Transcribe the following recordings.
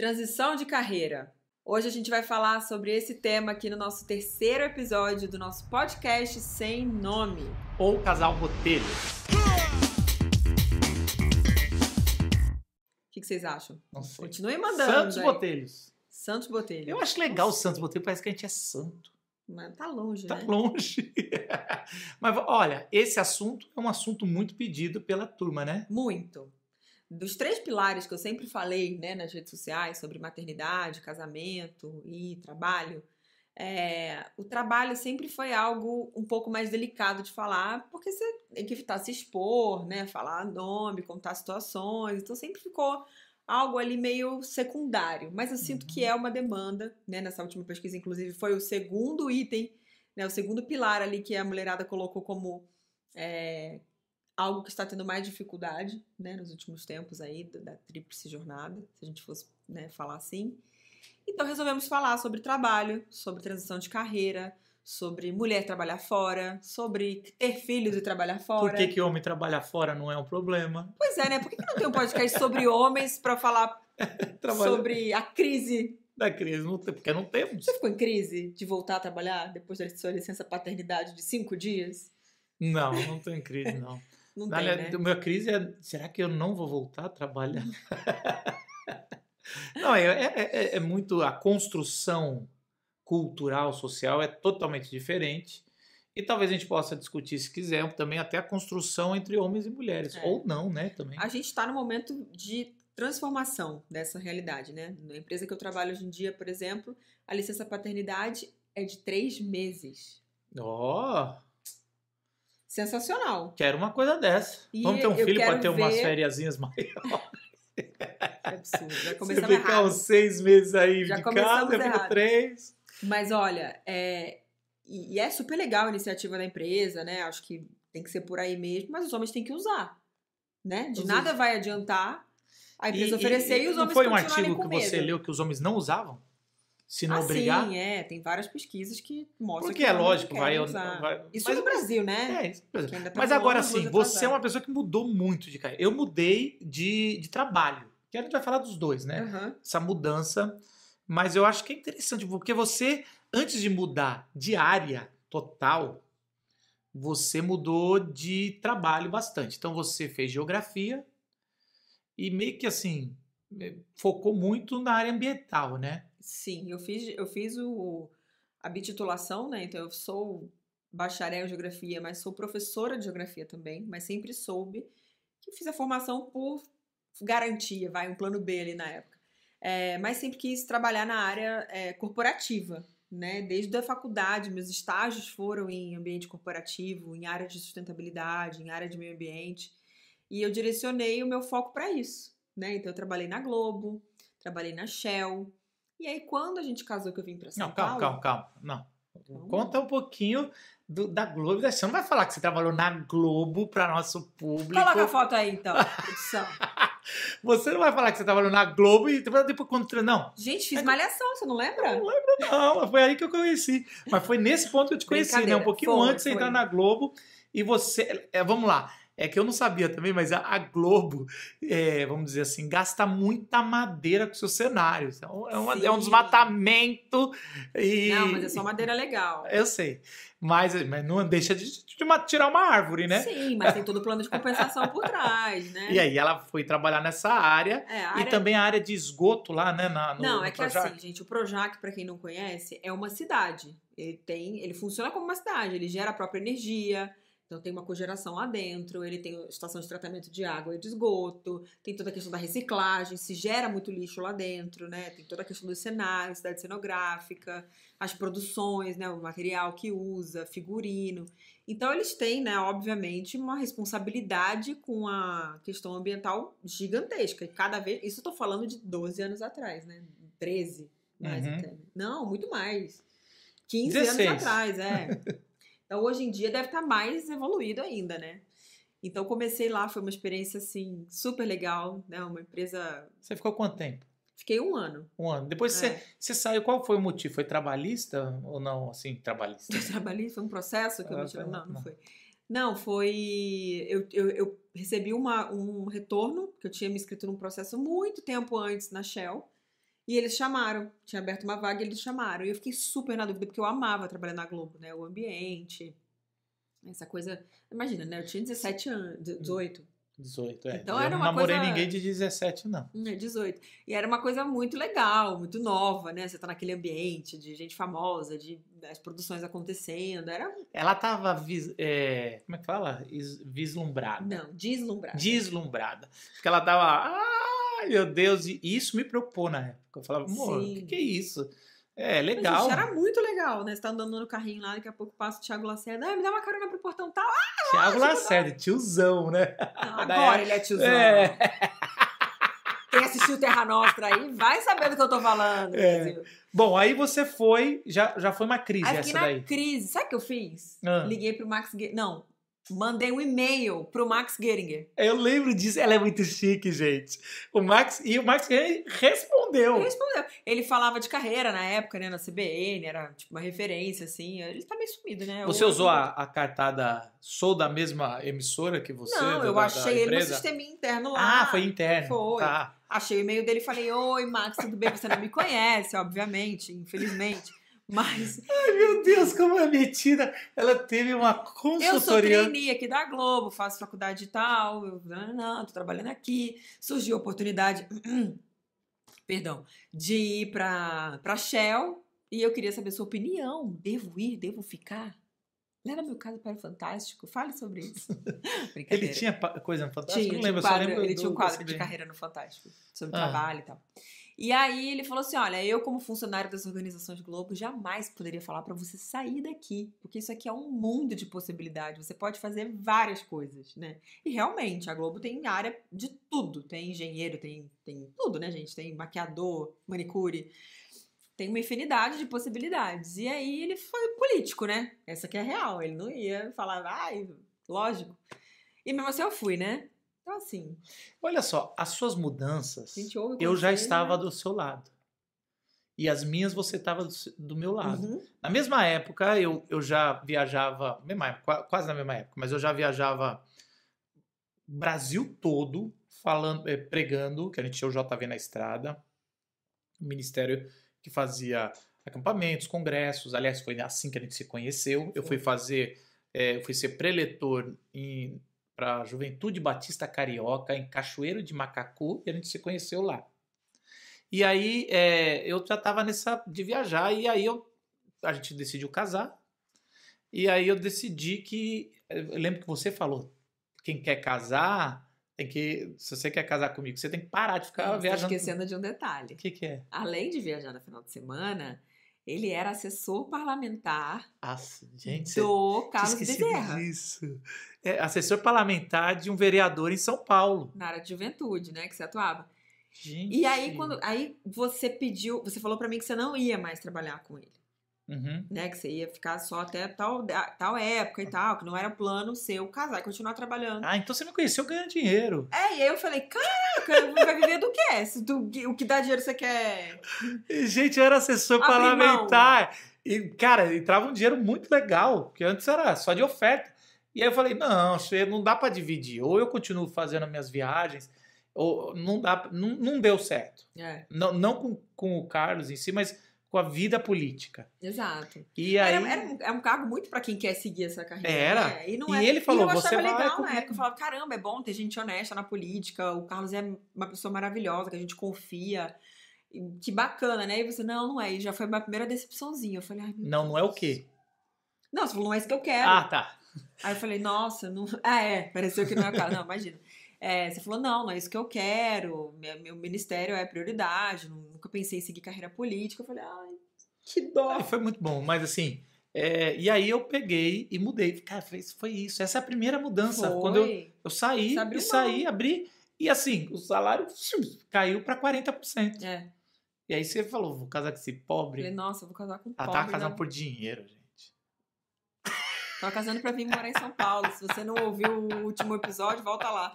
Transição de carreira. Hoje a gente vai falar sobre esse tema aqui no nosso terceiro episódio do nosso podcast Sem Nome. Ou Casal Botelho. O que, que vocês acham? Não sei. Continue mandando. Santos aí. Botelhos. Santos Botelho. Eu acho legal o Santos Botelho, parece que a gente é santo. Mas tá longe, Tá né? longe. Mas olha, esse assunto é um assunto muito pedido pela turma, né? Muito. Dos três pilares que eu sempre falei né, nas redes sociais sobre maternidade, casamento e trabalho, é, o trabalho sempre foi algo um pouco mais delicado de falar, porque você tem que evitar se expor, né, falar nome, contar situações, então sempre ficou algo ali meio secundário. Mas eu sinto que é uma demanda, né, nessa última pesquisa, inclusive, foi o segundo item, né, o segundo pilar ali que a mulherada colocou como é, algo que está tendo mais dificuldade, né, nos últimos tempos aí da, da tríplice jornada, se a gente fosse né, falar assim. Então resolvemos falar sobre trabalho, sobre transição de carreira, sobre mulher trabalhar fora, sobre ter filhos e trabalhar fora. Por que, que homem trabalhar fora não é um problema? Pois é, né? Por que, que não tem um podcast sobre homens para falar sobre a crise? da crise, não tem, porque não temos. Você ficou em crise de voltar a trabalhar depois da sua licença paternidade de cinco dias? Não, não tô em crise, não. Não tem, né? A minha crise é: será que eu não vou voltar a trabalhar? não, é, é- é- é muito. A construção cultural, social é totalmente diferente. E talvez a gente possa discutir, se quiser, também até a construção entre homens e mulheres. É. Ou não, né? Também. A gente está no momento de transformação dessa realidade, né? Na empresa que eu trabalho hoje em dia, por exemplo, a licença paternidade é de três meses. Ó, Sensacional. quero uma coisa dessa. E Vamos ter um filho para ter umas ver- fériasinhas mais. É absurdo. Já começamos ficar errado. uns seis meses aí Já de casa, eu fico três. Mas olha, é... e e é super legal a iniciativa da empresa, né? Acho que tem que ser por aí mesmo, mas os homens têm que usar, né? De Os- nada vai adiantar a empresa E- oferecer e, os não homens foi um artigo que você leu que os homens não usavam? Se não ah, obrigar? sim, é. Tem várias pesquisas que mostram Porque que é lógico, vai, vai- Isso mas- no Brasil, né? É, tá Mas agora sim, você é uma pessoa que mudou muito de carreira. Eu mudei de, de trabalho. Que a gente vai falar dos dois, né? Aham. Essa mudança. Mas eu acho que é interessante, porque você, antes de mudar de área total, você mudou de trabalho bastante. Então você fez geografia e meio que assim, focou muito na área ambiental, né? Sim, eu fiz, eu fiz o, a bititulação, né? Então eu sou bacharel em geografia, mas sou professora de geografia também, mas sempre soube que fiz a formação por garantia, vai, um plano B ali na época. É, mas sempre quis trabalhar na área é, corporativa, né? Desde a faculdade, meus estágios foram em ambiente corporativo, em área de sustentabilidade, em área de meio ambiente, e eu direcionei o meu foco para isso, né? Então eu trabalhei na Globo, trabalhei na Shell, e aí, quando a gente casou, que eu vim pra São Não, calma, Paulo... calma, calma. Não. Conta um pouquinho do- da Globo. Você não vai falar que você trabalhou na Globo para nosso público. Coloca a foto aí, então. Você não vai falar que você trabalhou na Globo e depois quando. Não, Gente, fiz malhação, você não lembra? não, foi aí que eu conheci. Mas foi nesse ponto que eu te conheci, né? Um pouquinho Foi, antes de entrar na Globo. E você. é, vamos lá. É que eu não sabia também, mas a, Globo, é, vamos dizer assim, gasta muita madeira com seus cenários. É um, é uma- é um desmatamento. E... Não, mas é só madeira legal. Eu sei. Mas, mas não deixa de, de tirar uma árvore, né? Sim, mas tem todo o plano de compensação por trás, né? E aí ela foi trabalhar nessa área. É, a E área- também a área de esgoto lá, né? na- no, Não, é que Projac. assim, gente, o Projac, pra quem não conhece, é uma cidade. Ele tem, ele funciona como uma cidade, ele gera a própria energia, então tem uma cogeração lá dentro, ele tem estação de tratamento de água e de esgoto, tem toda a questão da reciclagem, se gera muito lixo lá dentro, né? Tem toda a questão do cenário, cidade cenográfica, as produções, né, o material que usa, figurino. Então eles têm, né, obviamente, uma responsabilidade com a questão ambiental gigantesca. E cada vez, isso eu tô falando de 12 anos atrás, né? 13, mais Uhum. até. Não, muito mais. 15 16. anos atrás, é. Então hoje em dia deve estar mais evoluído ainda, né? Então comecei lá, foi uma experiência assim super legal, né? Uma empresa. Você ficou quanto tempo? Fiquei um ano. Um ano. Depois você, É. você saiu, qual foi o motivo? Foi trabalhista ou não? Assim, trabalhista. Trabalhei, foi um processo que eu Ah, me não não. foi. Não, foi. Eu, eu, eu recebi uma, um retorno, que eu tinha me inscrito num processo muito tempo antes na Shell. E eles chamaram, tinha aberto uma vaga e eles chamaram. E eu fiquei super na dúvida, porque eu amava trabalhar na Globo, né? O ambiente, essa coisa. Imagina, né? Eu tinha 17 anos, 18. 18, é. Então eu era não uma namorei coisa- ninguém de 17, não. Hum, é 18. E era uma coisa muito legal, muito nova, né? Você tá naquele ambiente de gente famosa, de as produções acontecendo. Era. Ela tava, vis- é, como é que fala? Is- Vislumbrada. Não, deslumbrado. Deslumbrada. Porque ela tava, ai meu Deus, e isso me preocupou na época. Eu falava, amor, o que, que é isso? É, Mas, legal. gente, era muito legal, né? Você tá andando no carrinho lá, daqui a pouco passa o Thiago Lacerda. Ah, me dá uma carona pro portão tal. Thiago Lacerda, tiozão, né? Ah, Da agora ele é tiozão. É. Quem assistiu Terra Nostra aí vai saber do que eu tô falando. É. Bom, aí você foi, já, já foi uma crise Aí essa na daí. crise. Sabe o que eu fiz? Ah. Liguei pro Max. Ge- Não, mandei um e-mail pro Max Geringer. Eu lembro disso, ela é muito chique, gente. O Max, e o Max respondeu. Ele respondeu. Ele falava de carreira na época, né? Na CBN, era tipo uma referência, assim. Ele tá meio sumido, né? Você Eu- usou a, a cartada Sou da mesma emissora que você? Não, eu da- da achei ele no sistema interno lá. Ah, foi interno. Foi. Tá. Achei o e-mail dele e falei: Oi, Max, tudo bem? Você não me conhece, obviamente, infelizmente. Mas Ai, meu Deus, como é metida. Ela teve uma eu sou consultoria. trainee aqui da Globo, faço faculdade e tal. Eu, não, não, tô trabalhando aqui. Surgiu a oportunidade, perdão, de ir pra, pra Shell e eu queria saber sua opinião. Devo ir? Devo ficar? Leva meu caso para o Fantástico. Fale sobre isso. Ele tinha coisa no Fantástico? Tinha, não tinha um lembro, eu só quadro, lembro ele do- tinha um quadro de carreira no Fantástico, sobre Ah. trabalho e tal. E aí ele falou assim: olha, eu, como funcionário das organizações Globo, jamais poderia falar pra você sair daqui, porque isso aqui é um mundo de possibilidades. Você pode fazer várias coisas, né? E realmente, a Globo tem área de tudo. Tem engenheiro, tem, tem tudo, né, gente? Tem maquiador, manicure. Tem uma infinidade de possibilidades. E aí ele foi político, né? Essa que é real. Ele não ia falar, ai, lógico. E mesmo assim eu fui, né? Então, assim, Olha só, as suas mudanças, eu já conselho, estava né? do seu lado. E as minhas você estava do, do meu lado. Uhum. Na mesma época, eu, eu já viajava, mesma época, qua- quase na mesma época, mas eu já viajava Brasil todo, falando, eh, pregando, que a gente tinha o JV na estrada, o ministério que fazia acampamentos, congressos, aliás, foi assim que a gente se conheceu. Eu fui fazer, eh, eu fui ser preletor para a Juventude Batista Carioca, em Cachoeiro de Macacu, e a gente se conheceu lá. E aí eh, eu já estava nessa de viajar, e aí eu a gente decidiu casar. E aí eu decidi que. Eu lembro que você falou: quem quer casar, tem que. Se você quer casar comigo, você tem que parar de ficar tá viajando. esquecendo de um detalhe. O que, que é? Além de viajar no final de semana, ele era assessor parlamentar Nossa, gente, do Carlos Bezerra, disso. É, assessor parlamentar de um vereador em São Paulo. na área de juventude, né? Que você atuava. Gente. E aí, quando. Aí você pediu, você falou pra mim que você não ia mais trabalhar com ele. Uhum. né? Que você ia ficar só até tal, tal época e tal, que não era plano seu casar e continuar trabalhando. Ah, então você me conheceu ganhando dinheiro. É, e aí eu falei, caraca, vai viver do quê? Se tu- o que dá dinheiro você quer. Gente, eu era assessor Abrir mão. parlamentar. E, cara, entrava um dinheiro muito legal, porque antes era só de oferta. E aí eu falei, não, não dá pra dividir. Ou eu continuo fazendo as minhas viagens, ou não dá, não, não deu certo. É, Não, não com, com o Carlos em si, mas com a vida política. exato. E aí, Era, era, um, é um cargo muito pra quem quer seguir essa carreira. Era. né? E, não E é, ele falou, e eu "Você achava vai legal comigo." na época. Eu falava, caramba, é bom ter gente honesta na política. O Carlos é uma pessoa maravilhosa, que a gente confia. Que bacana, né? E você, não, não é. E já foi minha primeira decepçãozinha. Eu falei, ai, não, não é o quê? Não, você falou, não é isso que eu quero. Ah, tá. Aí eu falei, nossa, não. Ah, é, pareceu que não é o cara. Não, imagina. É, você falou, não, não é isso que eu quero. Meu, ministério é prioridade. Nunca pensei em seguir carreira política. Eu falei, ai, que dó. Aí foi muito bom, mas assim. é, e aí eu peguei e mudei. Cara, foi isso- foi isso. Essa é a primeira mudança. Foi. Quando eu, eu saí, e saí, abri. E assim, o salário caiu para 40%. É. E aí você falou, vou casar com esse Falei, pobre. nossa, eu vou casar com um Ela pobre. tava casando né? por dinheiro, gente. Tava casando pra vir morar em São Paulo. Se você não ouviu o último episódio, volta lá.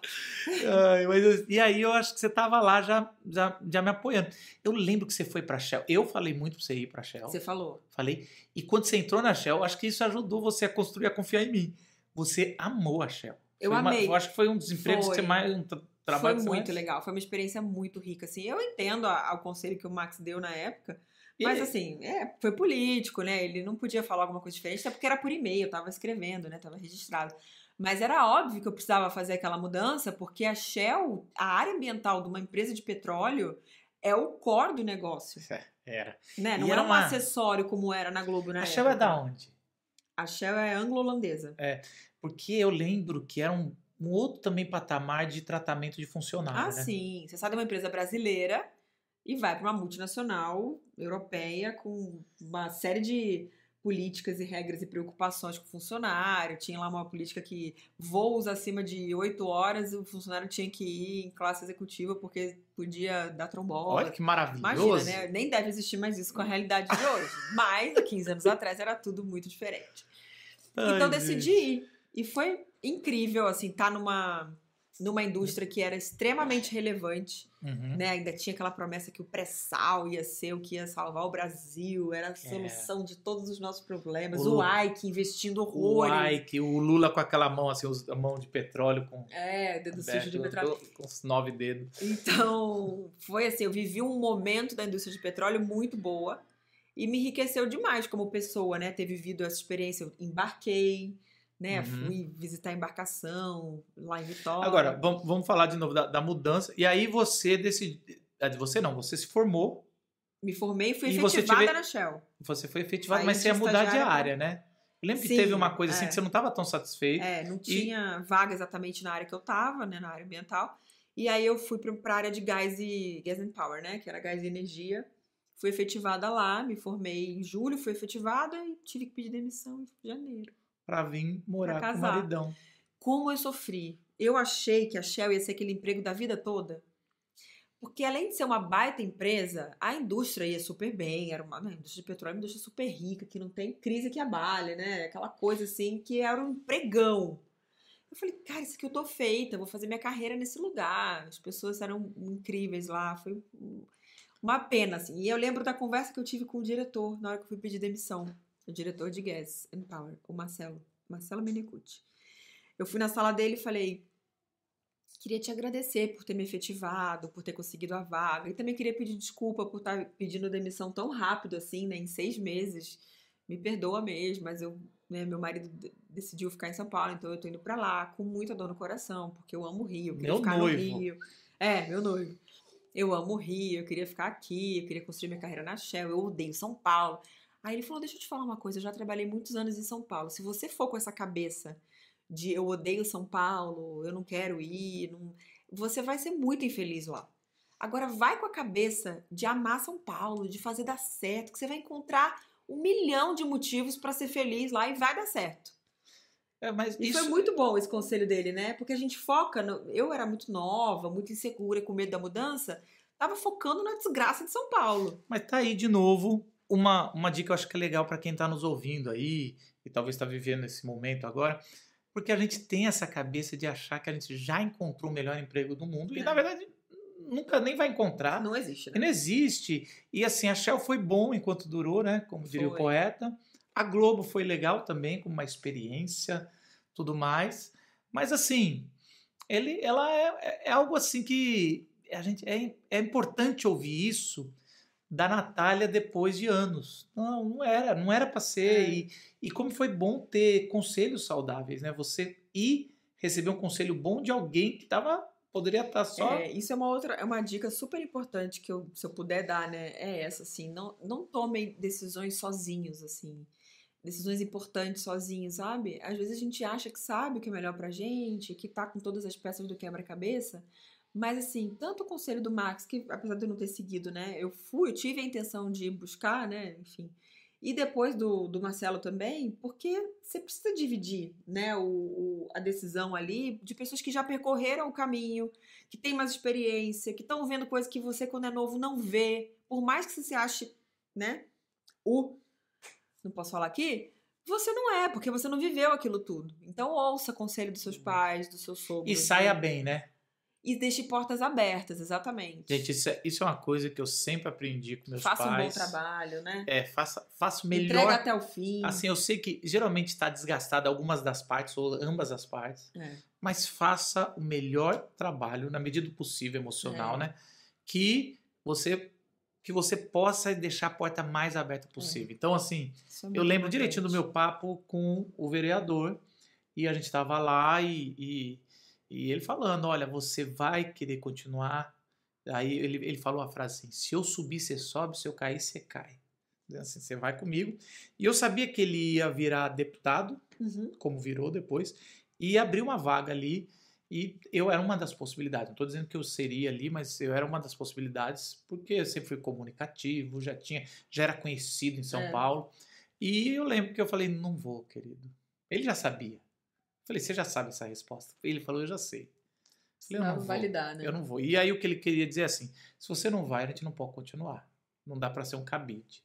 Ai, mas eu- e aí eu acho que você tava lá já, já, já me apoiando. Eu lembro que você foi pra Shell. Eu falei muito pra você ir pra Shell. Você falou. Falei. E quando você entrou na Shell, acho que isso ajudou você a construir, a confiar em mim. Você amou a Shell. Eu uma- amei. eu acho que foi um dos empregos que Foi. você mais. Um tra- trabalho Foi que muito mais- legal, foi uma experiência muito rica, assim. Eu entendo a- o conselho que o Max deu na época, mas assim, é, foi político, né? Ele não podia falar alguma coisa diferente, até porque era por e-mail, eu tava escrevendo, né? Tava registrado. Mas era óbvio que eu precisava fazer aquela mudança, porque a Shell, a área ambiental de uma empresa de petróleo, é o core do negócio, É, Era. né? Não era era um uma- acessório como era na Globo na A época. Shell é da onde? A Shell é anglo-holandesa. Porque eu lembro que era um, um outro também patamar de tratamento de funcionário, Ah, né? sim. Você sai de uma empresa brasileira e vai para uma multinacional europeia com uma série de políticas e regras e preocupações com o funcionário. Tinha lá uma política que voos acima de oito horas o funcionário tinha que ir em classe executiva porque podia dar trombose. Olha que Imagina, maravilhoso. né? Nem deve existir mais isso com a realidade de hoje. Mas há 15 anos atrás era tudo muito diferente. Ai, Então decidi ir. E foi incrível, assim, estar numa, numa indústria que era extremamente relevante, Uhum. né? Ainda tinha aquela promessa que o pré-sal ia ser o que ia salvar o Brasil, era a solução de todos os nossos problemas. É. O- O Ike investindo O horrores. Ike, o Lula com aquela mão, assim, a mão de petróleo com, É, dedo sujo de aberto, petróleo. com os nove dedos. Então, foi assim, eu vivi um momento da indústria de petróleo muito boa e me enriqueceu demais como pessoa, né? Ter vivido essa experiência, eu embarquei, né? Uhum. Fui visitar a embarcação lá em Vitória. Agora, vamos, vamos falar de novo da, da mudança. E aí você decidiu. de Você não, você se formou, me formei e fui E efetivada tive- na Shell. você foi efetivado, Saí mas você ia mudar de área, né? Eu lembro que Sim, teve uma coisa assim é. que você não estava tão satisfeito. É, não tinha vaga exatamente na área que eu tava, né? Na área ambiental. E aí eu fui pra, pra área de gás e gas and power, né? Que era gás e energia. Fui efetivada lá, me formei em julho, fui efetivada e tive que pedir demissão em janeiro. Pra vir morar Pra com o maridão. como eu sofri. Eu achei que a Shell ia ser aquele emprego da vida toda. Porque além de ser uma baita empresa, a indústria ia super bem, era uma, né, a indústria de petróleo é uma indústria super rica, que não tem crise que abale, né? Aquela coisa assim, que era um empregão. Eu falei, cara, isso aqui eu tô feita, vou fazer minha carreira nesse lugar. As pessoas eram incríveis lá, foi uma pena, assim. E eu lembro da conversa que eu tive com o diretor na hora que eu fui pedir demissão. O diretor de Gas and Power, o Marcelo, Marcelo Menecucci. Eu fui na sala dele e falei: queria te agradecer por ter me efetivado, por ter conseguido a vaga. E também queria pedir desculpa por estar pedindo demissão tão rápido assim, né? Em seis meses. Me perdoa mesmo, mas eu, né, meu marido de- decidiu ficar em São Paulo, então eu tô indo pra lá com muita dor no coração, porque eu amo o Rio, eu queria Meu ficar noivo. no Rio. É, meu noivo. Eu amo o Rio, eu queria ficar aqui, eu queria construir minha carreira na Shell, eu odeio São Paulo. Aí ele falou: Deixa eu te falar uma coisa, eu já trabalhei muitos anos em São Paulo. Se você for com essa cabeça de eu odeio São Paulo, eu não quero ir, não- você vai ser muito infeliz lá. Agora vai com a cabeça de amar São Paulo, de fazer dar certo, que você vai encontrar um milhão de motivos para ser feliz lá e vai dar certo. É, mas E isso, foi muito bom esse conselho dele, né? Porque a gente foca. no- Eu era muito nova, muito insegura, com medo da mudança. Tava focando na desgraça de São Paulo. Mas tá aí de novo uma, uma dica que eu acho que é legal para quem tá nos ouvindo aí e talvez está vivendo esse momento agora, porque a gente tem essa cabeça de achar que a gente já encontrou o melhor emprego do mundo e É. na verdade nunca nem vai encontrar. Não existe, E né? não existe. E assim, a Shell foi bom enquanto durou, né? Como diria o Foi. poeta. A Globo foi legal também, como uma experiência, tudo mais. Mas assim, ele, ela é, é algo assim que a gente é, é importante ouvir isso da Natália depois de anos. Não, não era, não era para ser. É. E, e como foi bom ter conselhos saudáveis, né? Você ir receber um conselho bom de alguém que tava, poderia estar só. É, isso é uma outra, é uma dica super importante que eu, se eu puder dar, né? É essa, assim, não, não tomem decisões sozinhos, assim. Decisões importantes sozinhos, sabe? Às vezes a gente acha que sabe o que é melhor pra gente, que tá com todas as peças do quebra-cabeça, mas assim, tanto o conselho do Max, que apesar de eu não ter seguido, né? Eu fui, eu tive a intenção de buscar, né? Enfim. E depois do, do Marcelo também, porque você precisa dividir, né, o, o- a decisão ali de pessoas que já percorreram o caminho, que têm mais experiência, que estão vendo coisas que você, quando é novo, não vê. Por mais que você se ache, né, o. Não posso falar aqui? Você não é, porque você não viveu aquilo tudo. Então ouça conselho dos seus pais, dos seus sogros. E saia né? bem, né? E deixe portas abertas, exatamente. Gente, isso é, isso é uma coisa que eu sempre aprendi com meus faça pais. um bom trabalho, né? É, faça, faça o melhor. Entrega até o fim. Assim, eu sei que geralmente está desgastada algumas das partes ou ambas as partes, É. mas faça o melhor trabalho na medida do possível emocional, É. né? Que você que você possa deixar a porta mais aberta possível. Então, assim, é eu lembro direitinho do meu papo com o vereador e a gente estava lá e, e, e ele falando, olha, você vai querer continuar. Aí ele, ele falou a frase assim: se eu subir, você sobe, se eu cair, você cai. Assim, você vai comigo. E eu sabia que ele ia virar deputado, Uhum. como virou depois, e abrir uma vaga ali. E eu era uma das possibilidades. Não estou dizendo que eu seria ali, mas eu era uma das possibilidades, porque eu sempre fui comunicativo, já tinha, já era conhecido em São É. Paulo. E eu lembro que eu falei, não vou, querido. Ele já sabia. Falei, você já sabe essa resposta? Ele falou, eu já sei. Eu falei, eu não vou. validar, né? Eu não vou. E aí o que ele queria dizer é assim: se você não vai, a gente não pode continuar. Não dá para ser um cabide.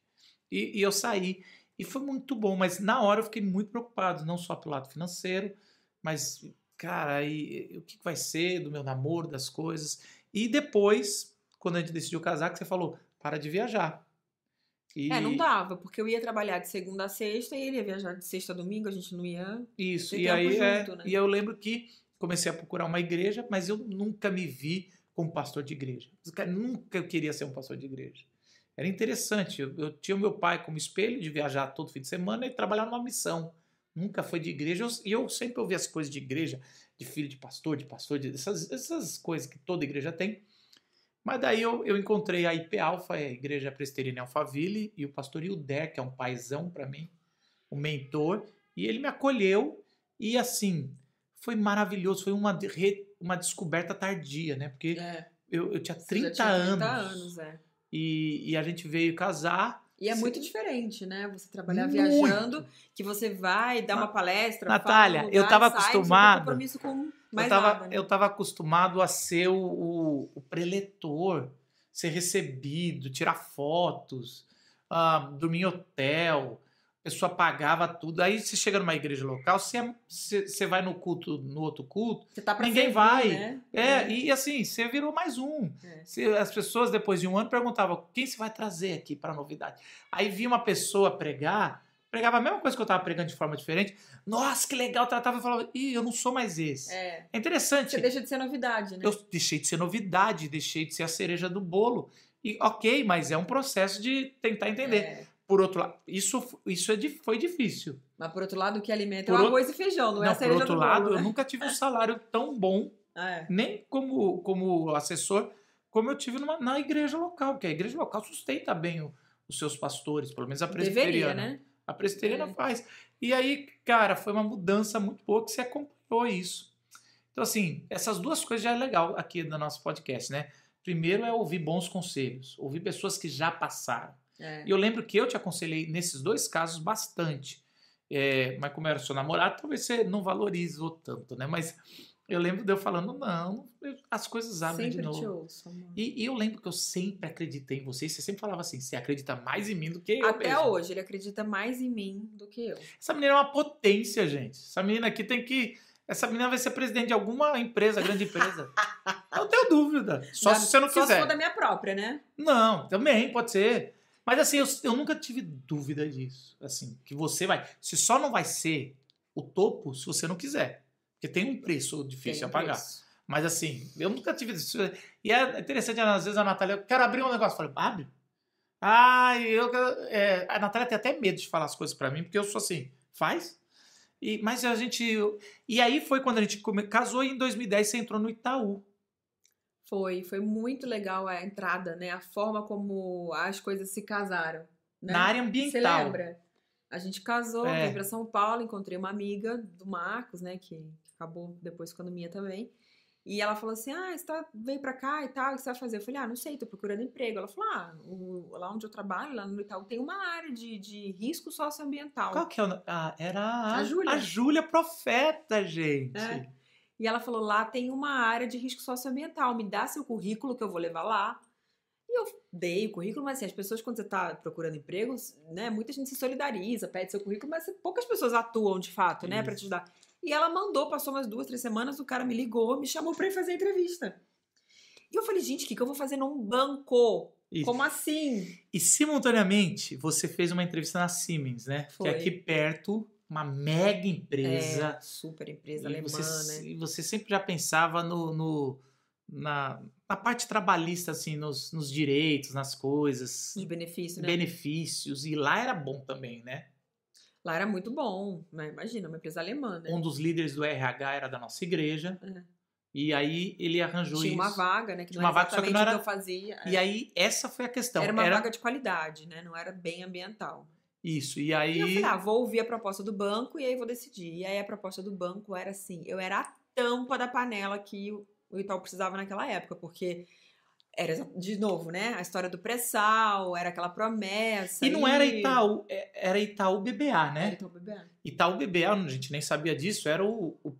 E, e eu saí. E foi muito bom, mas na hora eu fiquei muito preocupado, não só pelo lado financeiro, mas, cara, aí, o que que vai ser do meu namoro, das coisas. E depois, quando a gente decidiu casar, que você falou, para de viajar. E, É, não dava, porque eu ia trabalhar de segunda a sexta e ele ia viajar de sexta a domingo, a gente não ia. Isso, e aí é, junto, né? e eu lembro que comecei a procurar uma igreja, mas eu nunca me vi como pastor de igreja. Cara, Nunca eu queria ser um pastor de igreja. Era interessante, eu, eu tinha o meu pai como espelho de viajar todo fim de semana e trabalhar numa missão. Nunca foi de igreja, eu- e eu, sempre ouvi as coisas de igreja, de filho de pastor, de pastor, de, essas, essas coisas que toda igreja tem. Mas daí eu, eu encontrei a IP Alpha, a igreja presbiteriana em Alphaville, e o pastor Hilder, que é um paizão para mim, um mentor, e ele me acolheu e assim, foi maravilhoso, foi uma, re- uma descoberta tardia, né? Porque É, eu, eu tinha você 30, já tinha 30 anos, anos, é. E, e a gente veio casar. E é Sim. muito diferente, né? Você trabalhar Muito. viajando, que você vai dar uma palestra. Natália, eu lugar, tava sai, você não tem acostumado- compromisso com Eu mais tava, nada, né? eu tava acostumado a ser o, o, o preletor, ser recebido, tirar fotos, ah, dormir em hotel, a pessoa pagava tudo. Aí você chega numa igreja local, você, é- você, você vai no culto, no outro culto, Você tá ninguém servir, vai. Né? é, e assim, você virou mais um. É. Se as pessoas, depois de um ano, perguntavam quem você vai trazer aqui para novidade. Aí via uma pessoa pregar, pregava a mesma coisa que eu estava pregando de forma diferente. Nossa, que legal, tratava e falava, ih, eu não sou mais esse. É. É interessante. Você deixa de ser novidade, né? Eu deixei de ser novidade, deixei de ser a cereja do bolo. E ok, mas é um processo de tentar entender. É. Por outro lado, isso, isso é, foi difícil. Mas por outro lado, o que alimenta Por é o outro- arroz e feijão, não, é a Não, por cereja outro do lado, bolo, eu né? nunca tive um salário tão bom, É. nem como, como assessor, como eu tive numa- na igreja local, porque a igreja local sustenta bem o- os seus pastores, pelo menos a presbiteriana. Deveria, né? A presbiteriana É. faz. E aí, cara, foi uma mudança muito boa que você acompanhou isso. Então, assim, essas duas coisas já é legal aqui do nosso podcast, né? Primeiro é ouvir bons conselhos, ouvir pessoas que já passaram. É. E eu lembro que eu te aconselhei nesses dois casos bastante. É, mas como era seu namorado, talvez você não valorizou tanto, né? Mas eu lembro de eu falando, não, as coisas abrem Sempre de te novo. ouço, amor. E, e eu lembro que eu sempre acreditei em você. Você sempre falava assim, você acredita mais em mim do que eu Até mesmo. hoje, ele acredita mais em mim do que eu. Essa menina é uma potência, gente. Essa menina aqui tem que... Essa menina vai ser presidente de alguma empresa, grande empresa. eu não tenho dúvida. Só se você não Só se quiser. for da minha própria, né? Não, também pode ser. Mas assim, eu, eu nunca tive dúvida disso. Assim, que você vai. Você só não vai ser o topo se você não quiser. Porque tem um preço difícil Tem a pagar. preço. Mas assim, eu nunca tive isso. E é interessante, às vezes a Natália, eu quero abrir um negócio. Eu falei, abre. Ah, eu. é, a Natália tem até medo de falar as coisas pra mim, porque eu sou assim, faz. E, mas a gente. E aí foi quando a gente casou e em 2010 você entrou no Itaú. Foi, foi muito legal a entrada, né? A forma como as coisas se casaram. Né? Na área Você ambiental. lembra? A gente casou, É. vim pra São Paulo, encontrei uma amiga do Marcos, né? Que, acabou depois ficando minha também. E ela falou assim: Ah, você tá, veio pra cá e tal, o que você vai fazer? Eu falei: Ah, não sei, tô procurando emprego. Ela falou: Ah, o- lá onde eu trabalho, lá no Itaú, tem uma área de, de risco socioambiental. Qual que é o? Ah, era a, A Júlia. A Júlia Profeta, gente. É. E ela falou: lá tem uma área de risco socioambiental, me dá seu currículo que eu vou levar lá. E eu dei o currículo, mas assim, as pessoas, quando você está procurando empregos, né, muita gente se solidariza, pede seu currículo, mas poucas pessoas atuam de fato, né, para te ajudar. E ela mandou, passou umas duas, três semanas, o cara me ligou, me chamou para ir fazer a entrevista. E eu falei, gente, o que, que eu vou fazer num banco? Isso. Como assim? E simultaneamente você fez uma entrevista na Siemens, né? Foi. Que é aqui perto, uma mega empresa. É, super empresa e alemã, você, né? e você sempre já pensava no, no- na, na parte trabalhista, assim, nos, nos direitos, nas coisas, De benefício, né? benefícios. E lá era bom também, né? Lá era muito bom, né? Imagina, uma empresa alemã, né? Um dos líderes do RH era da nossa igreja. É. E aí ele arranjou Tinha isso. uma vaga, né? Que Tinha não uma era vaga, só que não era- que eu fazia. E aí essa foi a questão. era uma vaga de qualidade, né? Não era bem ambiental. Isso. E E aí. eu falei, ah, vou ouvir a proposta do banco e aí vou decidir. E aí a proposta do banco era assim, eu era a tampa da panela que o o Itaú precisava naquela época, porque era, de novo, né? A história do pré-sal, era aquela promessa. E não era Itaú, é- era Itaú BBA, Era né? Itaú BBA. Itaú BBA, a gente nem sabia disso, era o, o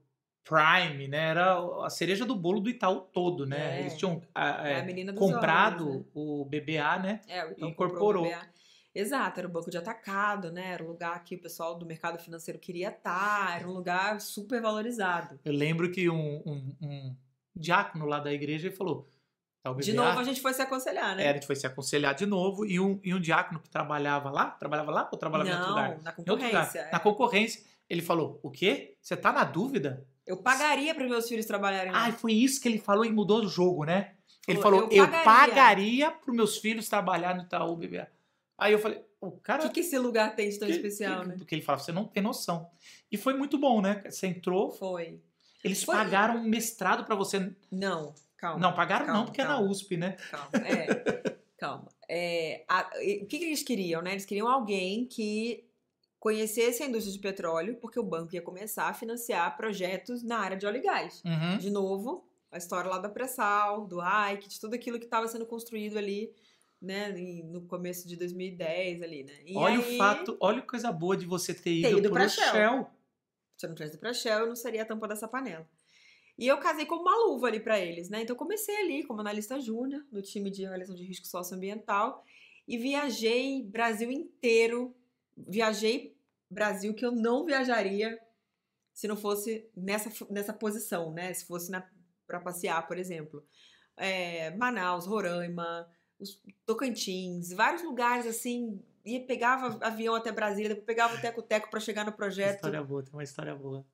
Prime, né? Era a cereja do bolo do Itaú todo, né? É. Eles tinham É a comprado olhos, né? o BBA, né? É, o Itaú incorporou. o BBA. Exato, era o banco de atacado, né? Era um lugar que o pessoal do mercado financeiro queria estar, era um lugar super valorizado. Eu lembro que um, um diácono lá da igreja ele falou. De novo a gente foi se aconselhar, né? É, a gente foi se aconselhar de novo e um, e um diácono que trabalhava lá, trabalhava lá ou trabalhava em outro lugar? Não, na outro lugar. concorrência. é. Na concorrência. Ele falou: o quê? Você tá na dúvida? Eu pagaria para meus filhos trabalharem lá. Ah, foi isso que ele falou e mudou o jogo, né? Ele Falou, falou, "Eu eu pagaria." pagaria para meus filhos trabalhar no Itaú BBA. Aí eu falei, o cara... O que, que esse lugar tem de tão que- especial, que- né? Porque ele falava, você não tem noção. E foi muito bom, né? Você entrou, Foi. Eles Foi. pagaram um mestrado para você... Não, calma. Não, pagaram calma, não, porque é calma. na USP, né? Calma, é. calma. É, a- o que, que eles queriam, né? Eles queriam alguém que conhecesse a indústria de petróleo, porque o banco ia começar a financiar projetos na área de óleo e gás. Uhum. De novo, a história lá da pré-sal, do Ike, de tudo aquilo que estava sendo construído ali, né, no começo de 2010 ali, né? E olha aí, o fato, olha a coisa boa de você ter ido, ido pro pra Shell. Shell. Se eu não tivesse ido pra Shell, eu não seria a tampa dessa panela. E eu casei como uma luva ali pra eles, né? Então comecei ali como analista júnior no time de avaliação de risco socioambiental e viajei Brasil inteiro. Viajei Brasil que eu não viajaria se não fosse nessa, nessa posição, né? Se fosse para passear, por exemplo. É, Manaus, Roraima, os Tocantins, vários lugares assim. Ia, pegava avião até Brasília, depois pegava o teco-teco para chegar no projeto. História boa, tem uma história boa.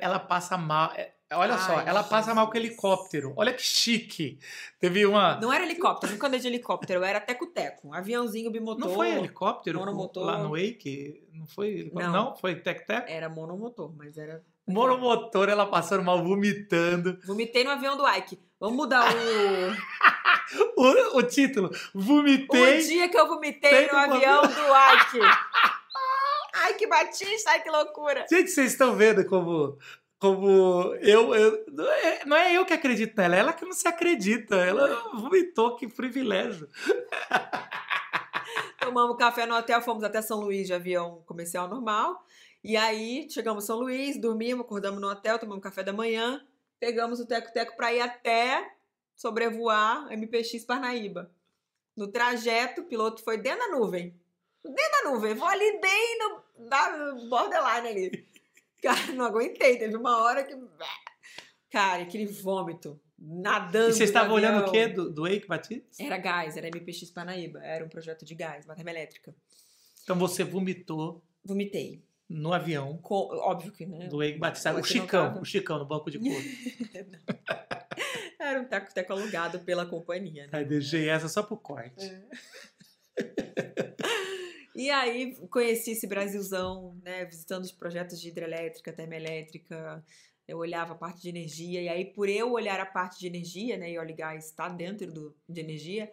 Ela passa mal. é, Olha Ai, só, ela passa mal com helicóptero. Olha que chique. Teve uma. Não era helicóptero, nunca andei de helicóptero, era teco-teco. Aviãozinho bimotor. Não foi helicóptero monomotor. lá no Wake? Não foi helicóptero? Não. Não, foi tec-tec? Era monomotor, mas era. Monomotor, ela passando mal, vomitando. Vomitei no avião do Ike. Vamos mudar o. O, o título, vomitei. o dia que eu vomitei no avião do Ike. Ai, que batista, ai, que loucura. Gente, vocês estão vendo como. Como eu, eu não, é, não é eu que acredito nela, é ela que não se acredita. Ela vomitou, que privilégio. Tomamos café no hotel, fomos até São Luís de avião comercial normal. E aí, chegamos em São Luís, dormimos, acordamos no hotel, tomamos café da manhã, pegamos o teco-teco para ir até sobrevoar MPX Parnaíba. No trajeto, o piloto foi dentro da nuvem. Dentro da nuvem, vou ali bem no da borderline ali. Cara, não aguentei, teve uma hora que. Cara, aquele vômito, nadando. E vocês estavam no olhando o quê do, do Wake Batista? Era gás, era MPX Parnaíba, era um projeto de gás, uma termoelétrica. Então você vomitou Vomitei. no avião Com- óbvio que, né? do Wake Batista. O Você Chicão, o Chicão no banco de couro. Era um teco-teco alugado pela companhia, né? Aí deixei essa só pro corte. E aí conheci esse Brasilzão, né? Visitando os projetos de hidrelétrica, termoelétrica. Eu olhava a parte de energia, e aí, por eu olhar a parte de energia, né? E óleo e gás está dentro do, de energia.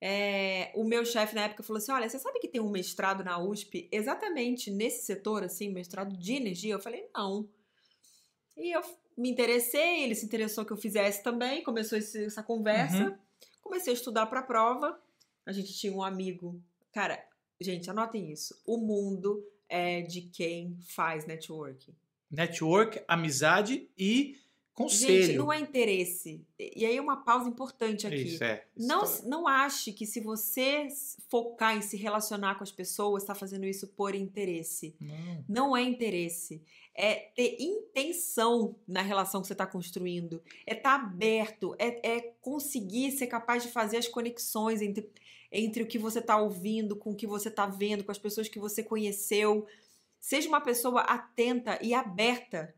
é, o meu chefe na época falou assim: Olha, você sabe que tem um mestrado na USP exatamente nesse setor, assim, mestrado de energia? Eu falei: Não. E eu me interessei, ele se interessou que eu fizesse também, começou esse- essa conversa. Uhum. Comecei a estudar para a prova. A gente tinha um amigo. Cara, gente, anotem isso. O mundo é de quem faz networking. Network, amizade e conselho. Gente, não é interesse. E aí uma pausa importante aqui. Isso, é. Não, tá- não ache que se você focar em se relacionar com as pessoas, está fazendo isso por interesse. Não. Não é interesse. É ter intenção na relação que você está construindo. É estar aberto. É, é conseguir ser capaz de fazer as conexões entre, entre o que você está ouvindo, com o que você está vendo, com as pessoas que você conheceu. Seja uma pessoa atenta e aberta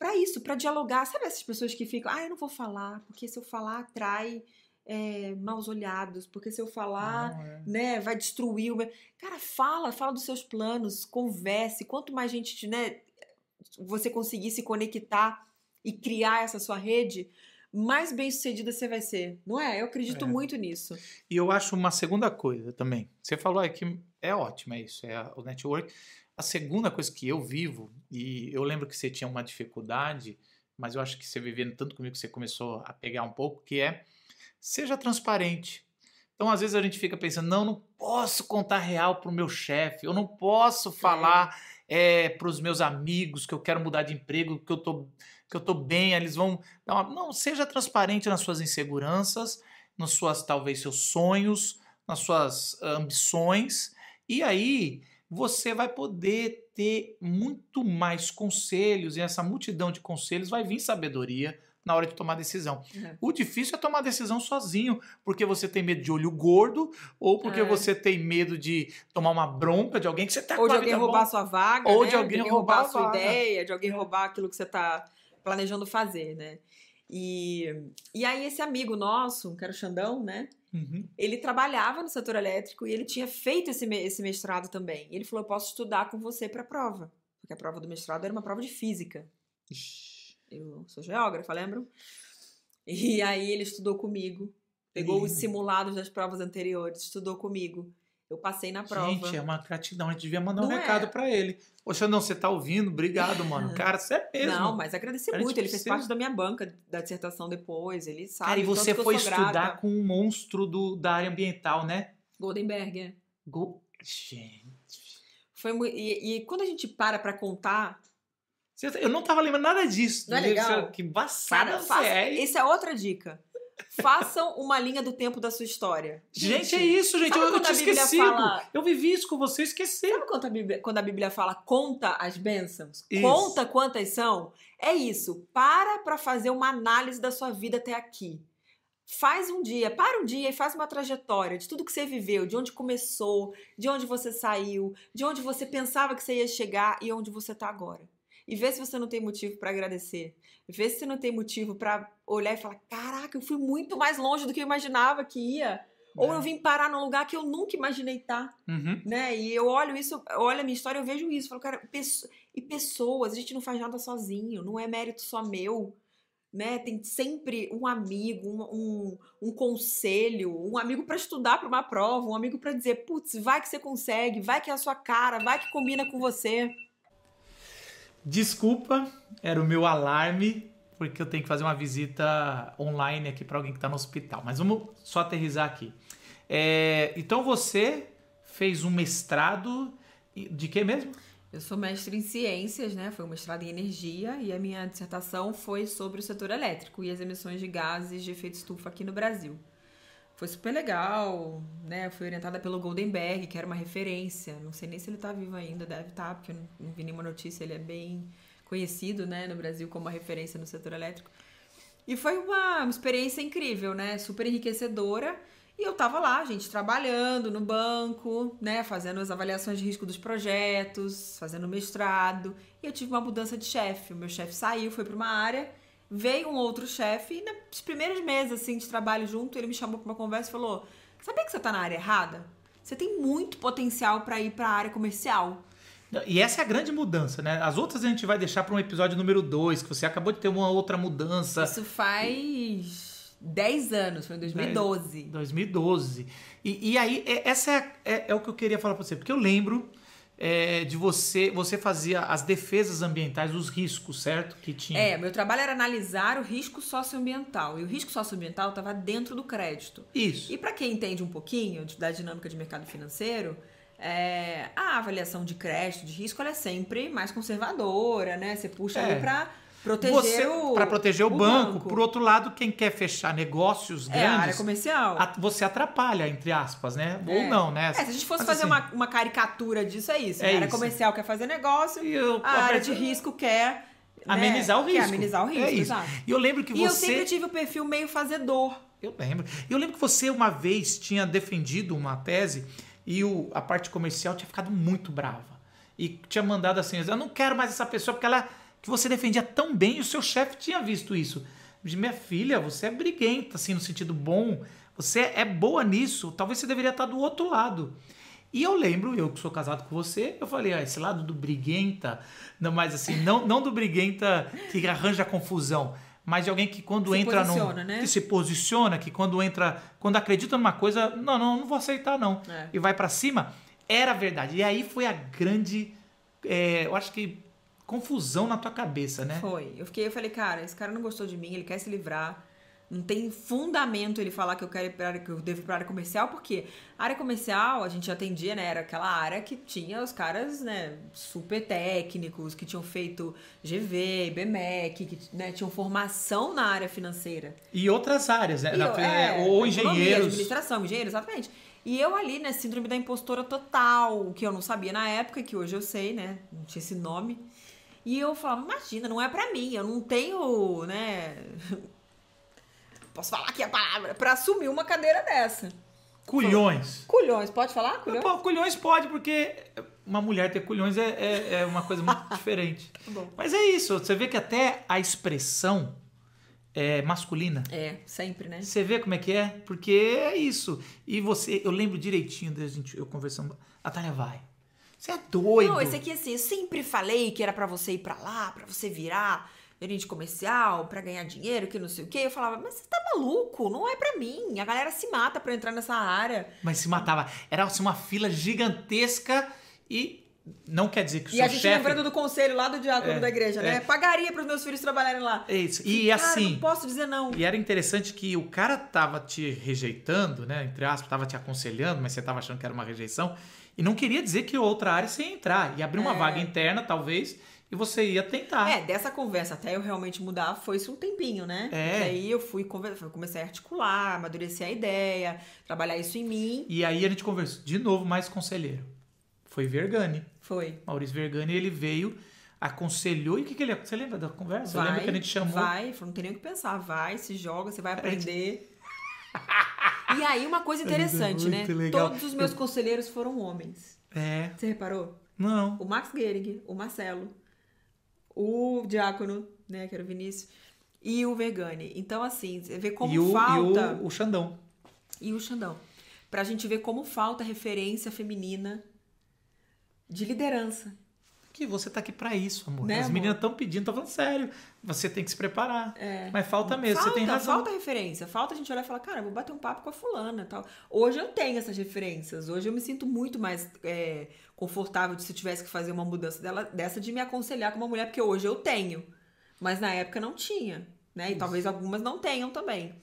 para isso, para dialogar. Sabe essas pessoas que ficam, ah, eu não vou falar, porque se eu falar atrai é, maus olhados, porque se eu falar é. né, vai destruir o meu... Cara, fala, fala dos seus planos, converse. Quanto mais gente, né, você conseguir se conectar e criar essa sua rede, mais bem sucedida você vai ser. Não é? Eu acredito É. muito nisso. E eu acho uma segunda coisa também. Você falou aqui, é ótimo, é isso, é o network. A segunda coisa que eu vivo, e eu lembro que você tinha uma dificuldade, mas eu acho que você vivendo tanto comigo que você começou a pegar um pouco, que é seja transparente. Então, às vezes a gente fica pensando, não, não posso contar real pro meu chefe, eu não posso falar para os meus amigos que eu quero mudar de emprego, que eu tô, que eu tô bem, eles vão. uma- Não, seja transparente nas suas inseguranças, nos suas, talvez, seus sonhos, nas suas ah, ambições, e aí você vai poder ter muito mais conselhos, e essa multidão de conselhos vai vir sabedoria na hora de tomar decisão. É. O difícil é tomar decisão sozinho, porque você tem medo de olho gordo, ou porque É. você tem medo de tomar uma bronca de alguém que você tá Ou de alguém roubar sua vaga, Ou né? de alguém roubar a a sua vaga. ideia, de alguém roubar aquilo que você está planejando fazer, né? E, e aí esse amigo nosso, que era o Xandão, né? Uhum. ele trabalhava no setor elétrico e ele tinha feito esse, esse mestrado também. E ele falou: Eu posso estudar com você para a prova. Porque a prova do mestrado era uma prova de física. Eu sou geógrafa, lembram? E aí ele estudou comigo, pegou os simulados das provas anteriores, estudou comigo. Eu passei na prova. Gente, é uma gratidão. A gente devia mandar um Não é? recado pra ele. Poxa, não, você tá ouvindo? Obrigado, mano. Cara, você é mesmo. Não, mas agradeci A gente muito. Ele fez precisa- parte da minha banca da dissertação depois. Ele sabe. Cara, e você foi estudar grata. com um monstro do, da área ambiental, né? Goldenberg, é. Go- Gente. Foi mui- e, e quando a gente para pra contar, Você- Eu não tava lembrando nada disso. Não é legal? Que embaçada Cara, você é. essa é outra dica. Façam uma linha do tempo da sua história. Gente, é isso, gente. Eu, eu tinha Bíblia esquecido. fala- Eu vivi isso com você, esqueci. Sabe quando a, Bíblia, quando a Bíblia fala conta as bênçãos? Isso. Conta quantas são? É isso. Para pra fazer uma análise da sua vida até aqui. Faz um dia, para um dia e faz uma trajetória de tudo que você viveu, de onde começou, de onde você saiu, de onde você pensava que você ia chegar e onde você tá agora. E vê se você não tem motivo pra agradecer. Vê se você não tem motivo pra olhar e falar: caraca, eu fui muito mais longe do que eu imaginava que ia. Ou É. eu vim parar num lugar que eu nunca imaginei estar Uhum. né? E eu olho isso, olho a minha história, eu vejo isso, falo, cara, pesso- e pessoas, a gente não faz nada sozinho, não é mérito só meu, né? Tem sempre um amigo, um, um, um conselho, um amigo pra estudar para uma prova, um amigo pra dizer, putz, vai que você consegue, vai que é a sua cara, vai que combina com você. Desculpa, era o meu alarme, porque eu tenho que fazer uma visita online aqui para alguém que está no hospital. Mas vamos só aterrizar aqui. É, então você fez um mestrado de que mesmo? Eu sou mestre em ciências, né? Foi um mestrado em energia e a minha dissertação foi sobre o setor elétrico e as emissões de gases de efeito estufa aqui no Brasil. Foi super legal, né? Fui orientada pelo Goldenberg, que era uma referência. Não sei nem se ele tá vivo ainda, deve estar, porque eu não, vi nenhuma notícia. Ele é bem conhecido, né, no Brasil como uma referência no setor elétrico. E foi uma, uma experiência incrível, né? Super enriquecedora. E eu tava lá, gente, trabalhando no banco, né? Fazendo as avaliações de risco dos projetos, fazendo mestrado. E eu tive uma mudança de chefe. O meu chefe saiu, foi para uma área, veio um outro chefe, e nos primeiros meses assim, de trabalho junto, ele me chamou para uma conversa e falou: Sabia que você tá na área errada? Você tem muito potencial para ir para a área comercial. E essa é a grande mudança, né? As outras a gente vai deixar para um episódio número 2, que você acabou de ter uma outra mudança. Isso faz 10 anos, foi em 2012. 2012. E, e aí, é- essa é, é- é o que eu queria falar pra você, porque eu lembro é, de você, você fazia as defesas ambientais, os riscos, certo? Que tinha. É, meu trabalho era analisar o risco socioambiental. E o risco socioambiental estava dentro do crédito. Isso. E para quem entende um pouquinho da dinâmica de mercado financeiro, é, a avaliação de crédito, de risco, ela é sempre mais conservadora, né? Você puxa É. ali para Proteger você o- para proteger o, o banco. banco. Por outro lado, quem quer fechar negócios É a área grandes, comercial. a- você atrapalha, entre aspas, né? Ou É. não, né? É, se a gente fosse Mas, fazer assim, uma, uma caricatura disso, é isso. É a área isso. comercial quer fazer negócio, E eu- a área de risco quer né, amenizar o risco. Quer amenizar o risco, É isso. exato. E eu lembro que E eu você sempre tive o perfil meio fazedor. Eu lembro. Eu lembro que você uma vez tinha defendido uma tese e o, a parte comercial tinha ficado muito brava. E tinha mandado assim, eu não quero mais essa pessoa porque ela que você defendia tão bem e o seu chefe tinha visto isso. De minha filha, você é briguenta, assim, no sentido bom. Você é boa nisso. Talvez você deveria estar do outro lado. E eu lembro, eu que sou casado com você, eu falei, ah, esse lado do briguenta, não mais assim, não, não do briguenta que arranja confusão, mas de alguém que quando Se entra num, né? que se posiciona, que quando entra, quando acredita numa coisa, não, não, não vou aceitar não, É. e vai pra cima, era verdade. E aí foi a grande, é, eu acho que confusão na tua cabeça, né? Foi. Eu fiquei, eu falei, cara, esse cara não gostou de mim, ele quer se livrar. Não tem fundamento ele falar que eu quero ir pra que eu devo ir pra área comercial, porque a área comercial a gente atendia, né? Era aquela área que tinha os caras, né, super técnicos, que tinham feito GV, IBMEC, que né, tinham formação na área financeira. E outras áreas, né? E Na- é, é, ou economia, engenheiros. administração, engenheiro, exatamente. E eu ali, né, síndrome da impostora total, que eu não sabia na época, que hoje eu sei, né, não tinha esse nome. E eu falava, imagina, não é pra mim, eu não tenho, né, posso falar aqui a palavra, pra assumir uma cadeira dessa. Culhões. Culhões, pode falar? Culhões? Pô, culhões pode, porque uma mulher ter culhões é, é, é uma coisa muito diferente. Tá. Mas é isso, você vê que até a expressão é masculina. É, sempre, né? Você vê como é que é? Porque é isso. E você, eu lembro direitinho da gente, eu conversando. Natália, vai. Você é doido. Não, esse aqui assim, eu sempre falei que era pra você ir pra lá, pra você virar gerente comercial, pra ganhar dinheiro, que não sei o quê. Eu falava, mas você tá maluco? Não é pra mim. A galera se mata pra entrar nessa área. Mas se matava. Era assim, uma fila gigantesca e não quer dizer que o E seu a gente chefe... lembrando do conselho lá do diácono É, da igreja, né? é. Pagaria pros meus filhos trabalharem lá. É isso. E Cara, assim... não posso dizer não. E era interessante que o cara tava te rejeitando, né? Entre aspas, tava te aconselhando, mas você tava achando que era uma rejeição. E não queria dizer que outra área você ia entrar. E abrir uma É. vaga interna, talvez, e você ia tentar. É, dessa conversa até eu realmente mudar foi isso um tempinho, né? É. Porque aí eu fui conversar, comecei a articular, amadurecer a ideia, trabalhar isso em mim. E aí a gente conversou de novo mais conselheiro. Foi Vergani. Foi. Maurício Vergani, ele veio, aconselhou. E o que, que ele. Você lembra da conversa? Vai, lembro que a gente chamou. Vai, não tem nem o que pensar. Vai, se joga, você vai aprender. e aí, uma coisa interessante, né? legal. Todos os meus conselheiros foram homens. É. Você reparou? Não. O Max Gehrig, o Marcelo, o Diácono, né, que era o Vinícius, e o Vergani. Então, assim, você vê como e o, falta... e o, o Xandão. e o Xandão. Pra gente ver como falta referência feminina de liderança. Que você tá aqui pra isso, amor. Né, As meninas estão pedindo, tô falando sério. Você tem que se preparar. É. Mas falta mesmo, falta, você tem razão. falta referência. Falta a gente olhar e falar, cara, vou bater um papo com a fulana tal. Hoje eu tenho essas referências. Hoje eu me sinto muito mais é, confortável de se eu tivesse que fazer uma mudança dela, dessa de me aconselhar com uma mulher, porque hoje eu tenho. Mas na época não tinha. Né? E talvez algumas não tenham também.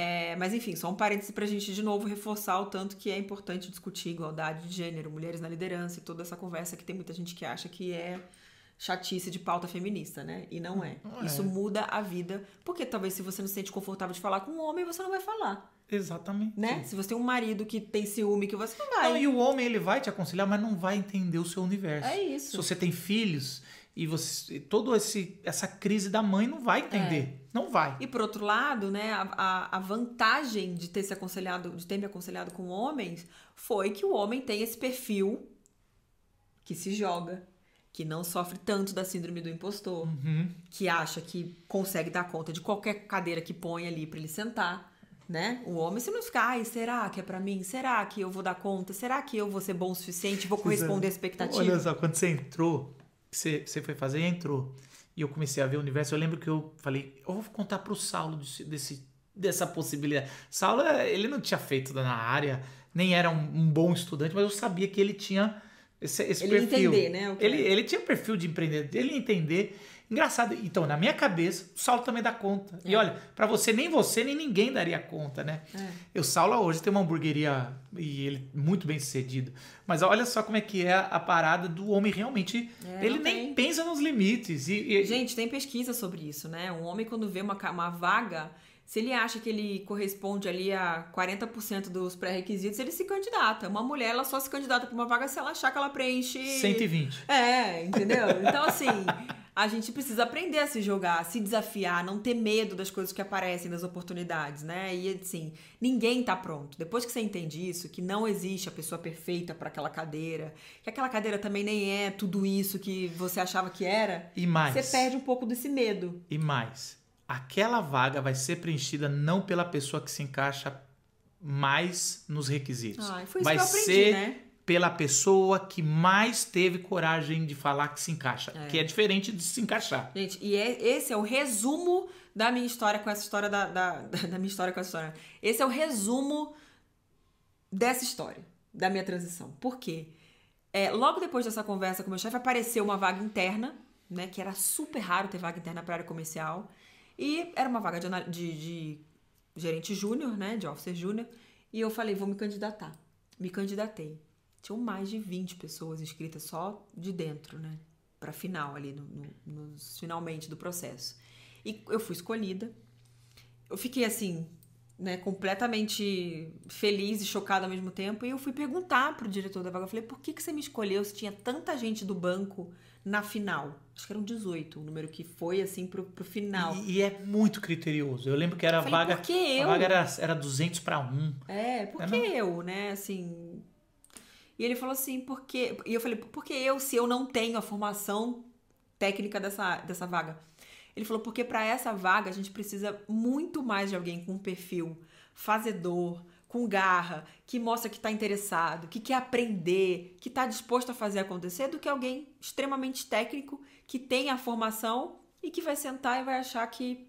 É, mas enfim, só um parêntese pra gente de novo reforçar o tanto que é importante discutir igualdade de gênero, mulheres na liderança e toda essa conversa que tem muita gente que acha que é chatice de pauta feminista, né? E não é. Não é. Isso muda a vida, porque talvez se você não se sente confortável de falar com um homem, você não vai falar, Exatamente. né? Se você tem um marido que tem ciúme que você não vai. Não, e o homem ele vai te aconselhar, mas não vai entender o seu universo. É Se isso. você tem filhos e você todo esse essa crise da mãe não vai entender, não vai. E por outro lado, né, a, a, vantagem de ter se aconselhado, de ter me aconselhado com homens, foi que o homem tem esse perfil que se joga, que não sofre tanto da síndrome do impostor, Uhum. que acha que consegue dar conta de qualquer cadeira que põe ali pra ele sentar, né? O homem, se não ficar, ai, será que é pra mim? Será que eu vou dar conta? Será que eu vou ser bom o suficiente? Vou corresponder à expectativa? Olha só, quando você entrou, você, você foi fazer e entrou. E eu comecei a ver o universo. Eu lembro que eu falei, eu vou contar pro Saulo desse, desse- dessa possibilidade. Saulo, ele não tinha feito na área, nem era um, um bom estudante, mas eu sabia que ele tinha esse, esse Ele ia perfil. entender, né, que Ele, é. ele tinha perfil de empreendedor, ele ia entender. Engraçado. Então, na minha cabeça, o Saulo também dá conta. E É. olha, pra você, nem você, nem ninguém daria conta, né? É. O Saulo hoje tem uma hamburgueria e ele muito bem sucedido. Mas olha só como é que é a parada do homem realmente. É, ele nem tem. pensa nos limites. E, e- Gente, tem pesquisa sobre isso, né? Um homem, quando vê uma, uma vaga, se ele acha que ele corresponde ali a 40% dos pré-requisitos, ele se candidata. Uma mulher, ela só se candidata para uma vaga se ela achar que ela preenche. 120. É, entendeu? Então, assim, a gente precisa aprender a se jogar, a se desafiar, não ter medo das coisas que aparecem, das oportunidades, né? E, assim, ninguém tá pronto. Depois que você entende isso, que não existe a pessoa perfeita para aquela cadeira, que aquela cadeira também nem é tudo isso que você achava que era, E mais. você perde um pouco desse medo. E mais. Aquela vaga vai ser preenchida não pela pessoa que se encaixa mais nos requisitos. Ai, foi isso vai que eu aprendi, ser né? Pela pessoa que mais teve coragem de falar que se encaixa. É. Que é diferente de se encaixar. Gente, e é- esse é o resumo da minha história com essa história da, da, da minha história com essa história. Esse é o resumo dessa história, da minha transição. Por quê? É, logo depois dessa conversa com o meu chefe, apareceu uma vaga interna, né? Que era super raro ter vaga interna para área comercial. E era uma vaga de, de, de gerente júnior, né? De officer júnior. E eu falei, vou me candidatar. Me candidatei. Tinham mais de 20 pessoas inscritas só de dentro, né? Pra final ali, no, no- nos finalmente do processo. E eu fui escolhida. Eu fiquei assim, né, completamente feliz e chocada ao mesmo tempo. E eu fui perguntar pro diretor da vaga, eu falei, por que, que você me escolheu se tinha tanta gente do banco na final? Acho que eram 18, o número que foi assim pro, pro final. E, e é muito criterioso. Eu lembro que era Eu a falei, vaga. por que A eu? vaga era, era 200 para 1. É, por É, que eu, né? Assim. E ele falou assim, por quê? E eu falei, por que eu, se eu não tenho a formação técnica dessa, dessa vaga? Ele falou, porque para essa vaga a gente precisa muito mais de alguém com perfil fazedor, com garra, que mostra que está interessado, que quer aprender, que está disposto a fazer acontecer, do que alguém extremamente técnico, que tem a formação e que vai sentar e vai achar que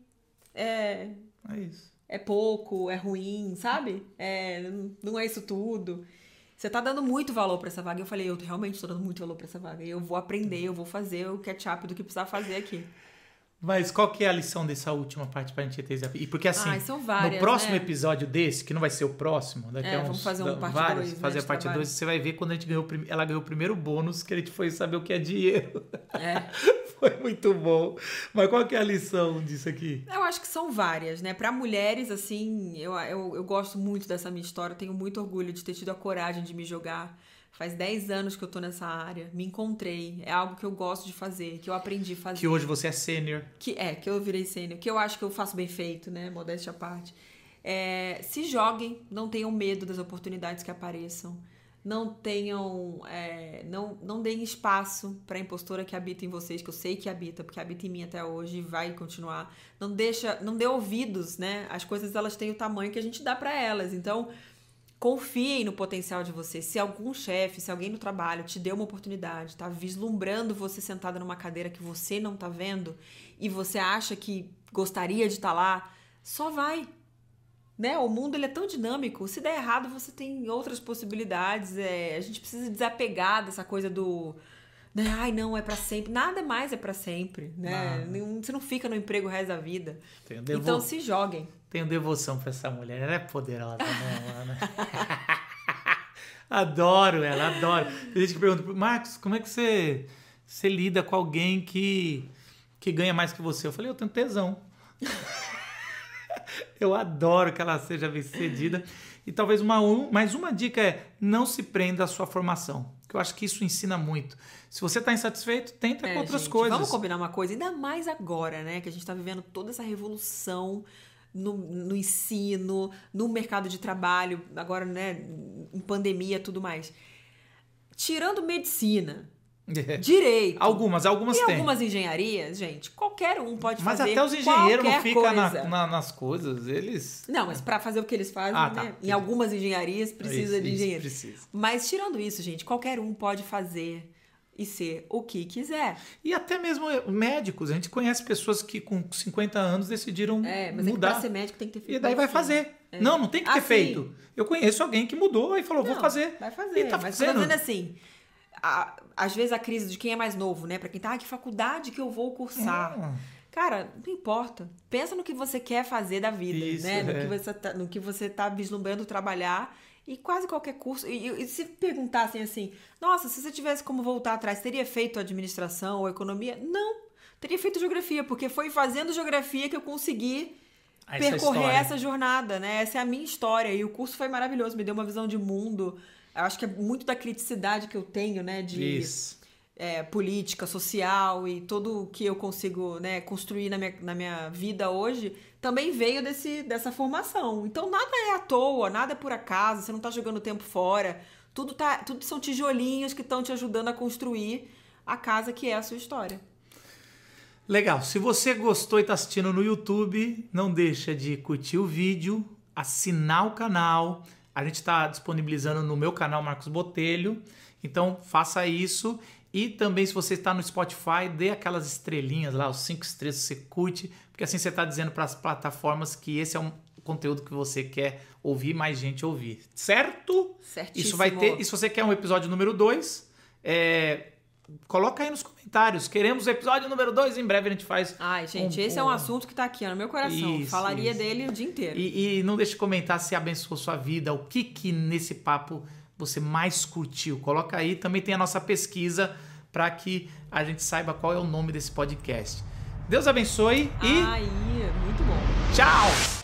é, É isso. é pouco, é ruim, sabe? É, não é isso tudo. Você tá dando muito valor pra essa vaga. Eu falei, eu realmente tô dando muito valor pra essa vaga. Eu vou aprender, eu vou fazer o catch-up do que precisar fazer aqui. Mas qual que é a lição dessa última parte pra gente ter? E porque assim, Ai, várias, no próximo né? episódio desse, que não vai ser o próximo, daqui É, a uns vamos fazer um parte vários, dois, né, fazer a parte trabalho. 2, você vai ver quando a gente ganhou, ela ganhou o primeiro bônus, que a gente foi saber o que é dinheiro. É. Foi muito bom. Mas qual que é a lição disso aqui? Eu acho que são várias, né? Pra mulheres, assim, eu, eu, eu gosto muito dessa minha história. eu Tenho muito orgulho de ter tido a coragem de me jogar. Faz 10 anos que eu tô nessa área. Me encontrei. É algo que eu gosto de fazer, que eu aprendi a fazer. Que hoje você é sênior. Que é, que eu virei sênior, que eu acho que eu faço bem feito, né? Modéstia à parte. É, se joguem, não tenham medo das oportunidades que apareçam. Não tenham. é, não, não deem espaço para a impostora que habita em vocês, que eu sei que habita, porque habita em mim até hoje e vai continuar. Não deixa. Não dê ouvidos, né? As coisas elas têm o tamanho que a gente dá para elas. Então, confiem no potencial de vocês. Se algum chefe, se alguém no trabalho te deu uma oportunidade, tá vislumbrando você sentada numa cadeira que você não tá vendo e você acha que gostaria de estar lá, só vai. Né? O mundo ele é tão dinâmico. Se der errado, você tem outras possibilidades. É, a gente precisa desapegar dessa coisa do né? Ai, não, é pra sempre. Nada mais é pra sempre, né? Não- Você não fica no emprego o resto da vida. Devo... Então se joguem. Tenho devoção pra essa mulher. Ela é poderosa, né, adoro ela, adoro. Tem gente que pergunta, Marcos, como é que você, você lida com alguém que, que ganha mais que você? Eu falei, eu tenho tesão. eu adoro que ela seja bem-sucedida. E talvez uma, um- mais uma dica é não se prenda à sua formação. Que eu acho que isso ensina muito. Se você está insatisfeito, tenta É, com outras gente, coisas. Vamos combinar uma coisa, ainda mais agora, né? Que a gente tá vivendo toda essa revolução no, no ensino, no mercado de trabalho, agora, né? Em pandemia e tudo mais. Tirando medicina, direito. Algumas, algumas e tem. algumas engenharias, gente, qualquer um pode Mas fazer. até os engenheiros não ficam na- na- nas coisas, eles. Não, mas para fazer o que eles fazem, Ah, tá. né? Em algumas engenharias precisa Isso, de engenheiro. precisa. Mas tirando isso, gente, qualquer um pode fazer e ser o que quiser. E até mesmo médicos. A gente conhece pessoas que com 50 anos decidiram É, mas é que mudar. ser médico tem que ter feito e daí vai medicina. fazer. Não, não tem que ter Ah, sim. feito. Eu conheço alguém que mudou e falou, vou Não, fazer. Vai E fazer. tá mas fazendo. assim. A- às vezes a crise de quem é mais novo, né? Pra quem tá, ah, que faculdade que eu vou cursar? Hum. Cara, não importa. Pensa no que você quer fazer da vida, Isso, né? No, é. que você tá, no que você tá vislumbrando trabalhar. E quase qualquer curso. E, e- e se perguntassem assim, nossa, se você tivesse como voltar atrás, teria feito administração ou economia? Não. Teria feito geografia, porque foi fazendo geografia que eu consegui Essa percorrer história. essa jornada, né? Essa é a minha história. E o curso foi maravilhoso, me deu uma visão de mundo. Eu acho que é muito da criticidade que eu tenho, né? De é, política, social e tudo que eu consigo né, construir na minha, na minha vida hoje também veio desse, dessa formação. Então nada é à toa, nada é por acaso, você não tá jogando tempo fora. Tudo, tá, tudo são tijolinhos que estão te ajudando a construir a casa que é a sua história. Legal. Se você gostou e está assistindo no YouTube, não deixa de curtir o vídeo, assinar o canal. A gente está disponibilizando no meu canal Marcos Botelho. Então faça isso. E também, se você está no Spotify, dê aquelas estrelinhas lá, os cinco estrelas que você curte, porque assim você está dizendo para as plataformas que esse é um conteúdo que você quer ouvir, mais gente ouvir. Certo? Certíssimo. Isso vai ter. E se você quer um episódio número 2, coloca aí nos comentários. Queremos o episódio número 2. Em breve a gente faz. Ai, gente, um- esse é um um- assunto que tá aqui ó, no meu coração. Isso, Falaria isso. dele o dia inteiro. E, e não deixe de comentar se abençoou sua vida, o que que nesse papo você mais curtiu. Coloca aí. Também tem a nossa pesquisa para que a gente saiba qual é o nome desse podcast. Deus abençoe e Aí, muito bom. tchau!